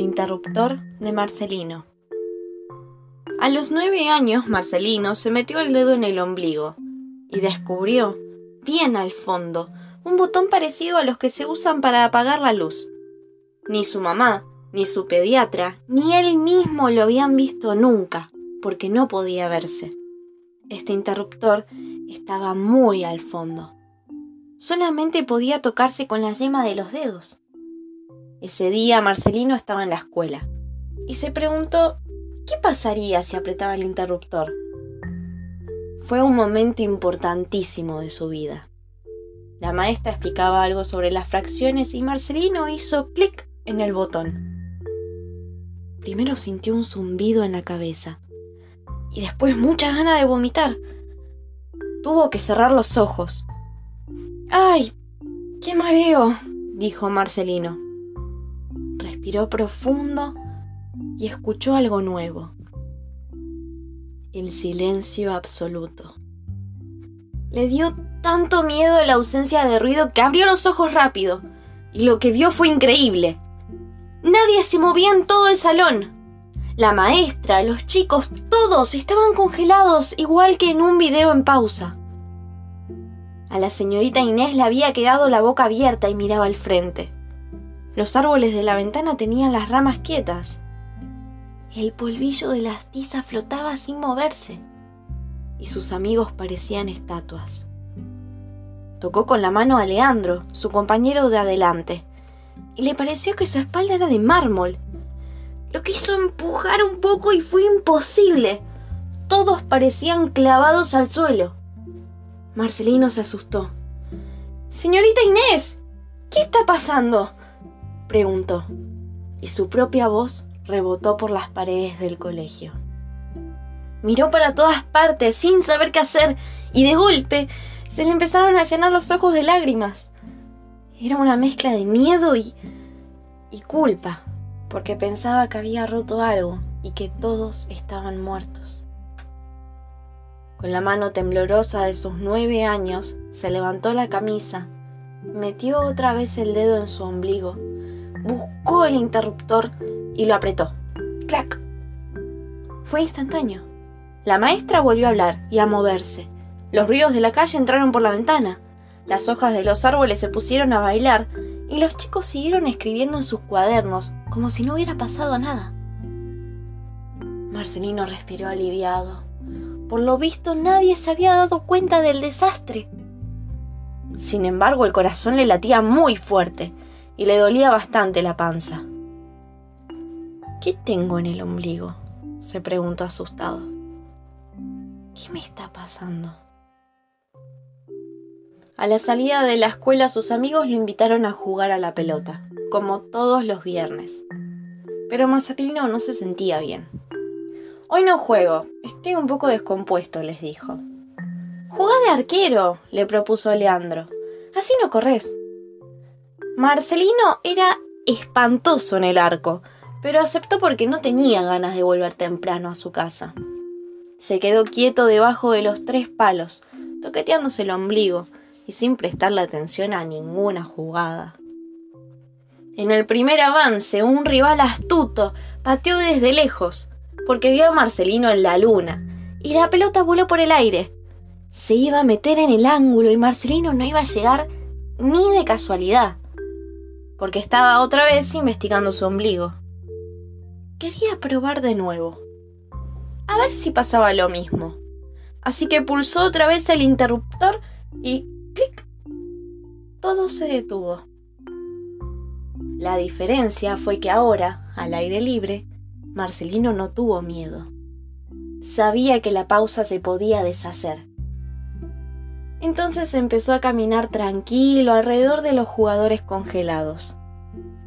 interruptor de Marcelino. A los nueve años, Marcelino se metió el dedo en el ombligo y descubrió, bien al fondo, un botón parecido a los que se usan para apagar la luz. Ni su mamá, ni su pediatra, ni él mismo lo habían visto nunca, porque no podía verse. Este interruptor estaba muy al fondo. Solamente podía tocarse con la yema de los dedos. Ese día Marcelino estaba en la escuela y se preguntó qué pasaría si apretaba el interruptor. Fue un momento importantísimo de su vida. La maestra explicaba algo sobre las fracciones y Marcelino hizo clic en el botón. Primero sintió un zumbido en la cabeza y después mucha ganas de vomitar. Tuvo que cerrar los ojos. ¡Ay! ¡Qué mareo! dijo Marcelino respiró profundo y escuchó algo nuevo. El silencio absoluto. Le dio tanto miedo la ausencia de ruido que abrió los ojos rápido, y lo que vio fue increíble. Nadie se movía en todo el salón. La maestra, los chicos, todos estaban congelados igual que en un video en pausa. A la señorita Inés le había quedado la boca abierta y miraba al frente. Los árboles de la ventana tenían las ramas quietas. El polvillo de las tizas flotaba sin moverse y sus amigos parecían estatuas. Tocó con la mano a Leandro, su compañero de adelante, y le pareció que su espalda era de mármol. Lo quiso empujar un poco y fue imposible. Todos parecían clavados al suelo. Marcelino se asustó. Señorita Inés, ¿qué está pasando? Preguntó, y su propia voz rebotó por las paredes del colegio. Miró para todas partes sin saber qué hacer y de golpe se le empezaron a llenar los ojos de lágrimas. Era una mezcla de miedo y, y culpa, porque pensaba que había roto algo y que todos estaban muertos. Con la mano temblorosa de sus nueve años, se levantó la camisa, metió otra vez el dedo en su ombligo buscó el interruptor y lo apretó. ¡Clac! Fue instantáneo. La maestra volvió a hablar y a moverse. Los ruidos de la calle entraron por la ventana. Las hojas de los árboles se pusieron a bailar y los chicos siguieron escribiendo en sus cuadernos como si no hubiera pasado nada. Marcelino respiró aliviado. Por lo visto nadie se había dado cuenta del desastre. Sin embargo, el corazón le latía muy fuerte y le dolía bastante la panza. ¿Qué tengo en el ombligo? se preguntó asustado. ¿Qué me está pasando? A la salida de la escuela sus amigos lo invitaron a jugar a la pelota, como todos los viernes. Pero Marcelino no se sentía bien. Hoy no juego, estoy un poco descompuesto, les dijo. Jugá de arquero, le propuso Leandro. Así no corres. Marcelino era espantoso en el arco, pero aceptó porque no tenía ganas de volver temprano a su casa. Se quedó quieto debajo de los tres palos, toqueteándose el ombligo y sin prestarle atención a ninguna jugada. En el primer avance, un rival astuto pateó desde lejos, porque vio a Marcelino en la luna, y la pelota voló por el aire. Se iba a meter en el ángulo y Marcelino no iba a llegar ni de casualidad porque estaba otra vez investigando su ombligo. Quería probar de nuevo. A ver si pasaba lo mismo. Así que pulsó otra vez el interruptor y ¡clic! Todo se detuvo. La diferencia fue que ahora, al aire libre, Marcelino no tuvo miedo. Sabía que la pausa se podía deshacer. Entonces empezó a caminar tranquilo alrededor de los jugadores congelados.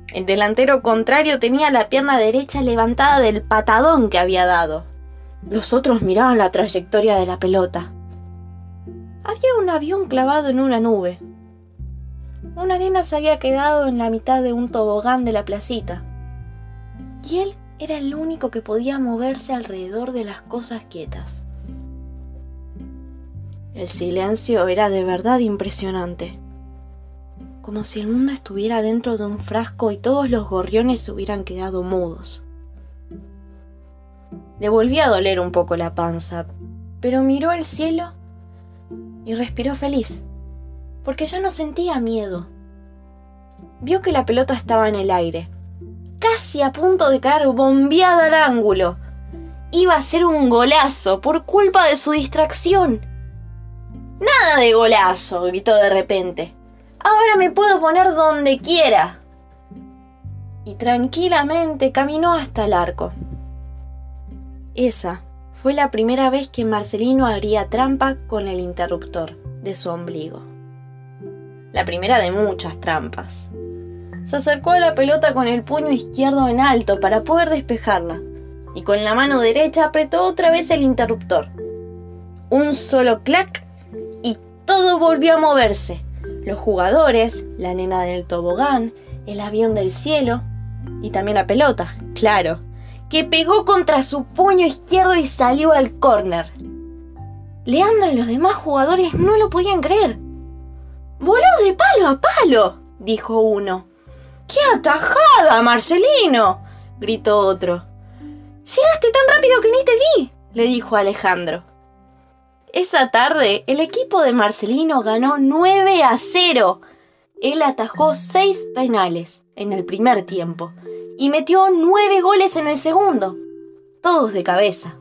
El delantero contrario tenía la pierna derecha levantada del patadón que había dado. Los otros miraban la trayectoria de la pelota. Había un avión clavado en una nube. Una arena se había quedado en la mitad de un tobogán de la placita. Y él era el único que podía moverse alrededor de las cosas quietas. El silencio era de verdad impresionante. como si el mundo estuviera dentro de un frasco y todos los gorriones se hubieran quedado mudos. Le volvió a doler un poco la panza, pero miró el cielo y respiró feliz, porque ya no sentía miedo. Vio que la pelota estaba en el aire, casi a punto de caer bombeada al ángulo. Iba a ser un golazo por culpa de su distracción. Nada de golazo, gritó de repente. Ahora me puedo poner donde quiera. Y tranquilamente caminó hasta el arco. Esa fue la primera vez que Marcelino haría trampa con el interruptor de su ombligo. La primera de muchas trampas. Se acercó a la pelota con el puño izquierdo en alto para poder despejarla y con la mano derecha apretó otra vez el interruptor. Un solo clac todo volvió a moverse. Los jugadores, la nena del tobogán, el avión del cielo y también la pelota, claro que pegó contra su puño izquierdo y salió al córner. Leandro y los demás jugadores no lo podían creer. ¡Voló de palo a palo! dijo uno. ¡Qué atajada, Marcelino! gritó otro. Llegaste tan rápido que ni te vi, le dijo Alejandro. Esa tarde, el equipo de Marcelino ganó 9 a 0. Él atajó 6 penales en el primer tiempo y metió nueve goles en el segundo, todos de cabeza,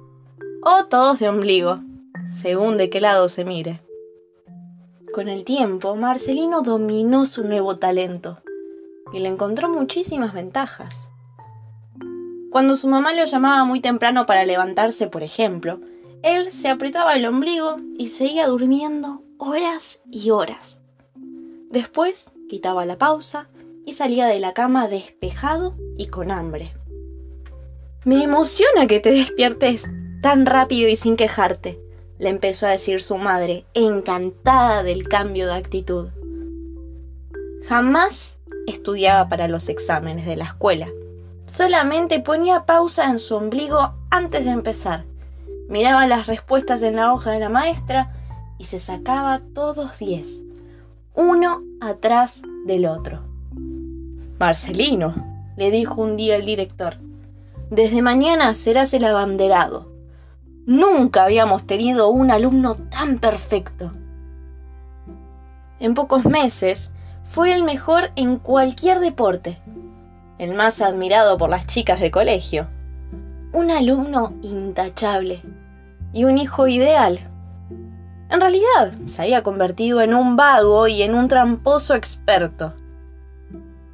o todos de ombligo, según de qué lado se mire. Con el tiempo, Marcelino dominó su nuevo talento y le encontró muchísimas ventajas. Cuando su mamá lo llamaba muy temprano para levantarse, por ejemplo, él se apretaba el ombligo y seguía durmiendo horas y horas. Después quitaba la pausa y salía de la cama despejado y con hambre. Me emociona que te despiertes tan rápido y sin quejarte, le empezó a decir su madre, encantada del cambio de actitud. Jamás estudiaba para los exámenes de la escuela. Solamente ponía pausa en su ombligo antes de empezar. Miraba las respuestas en la hoja de la maestra y se sacaba todos diez, uno atrás del otro. Marcelino, le dijo un día el director, desde mañana serás el abanderado. Nunca habíamos tenido un alumno tan perfecto. En pocos meses fue el mejor en cualquier deporte, el más admirado por las chicas del colegio, un alumno intachable y un hijo ideal. En realidad, se había convertido en un vago y en un tramposo experto.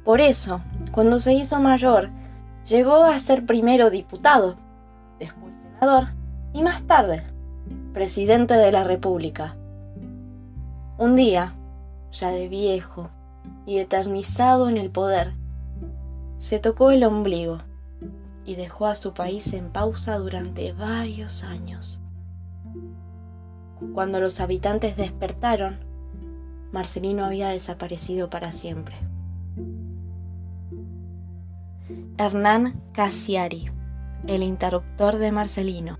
Por eso, cuando se hizo mayor, llegó a ser primero diputado, después senador y más tarde presidente de la República. Un día, ya de viejo y eternizado en el poder, se tocó el ombligo y dejó a su país en pausa durante varios años. Cuando los habitantes despertaron, Marcelino había desaparecido para siempre. Hernán Cassiari, el interruptor de Marcelino.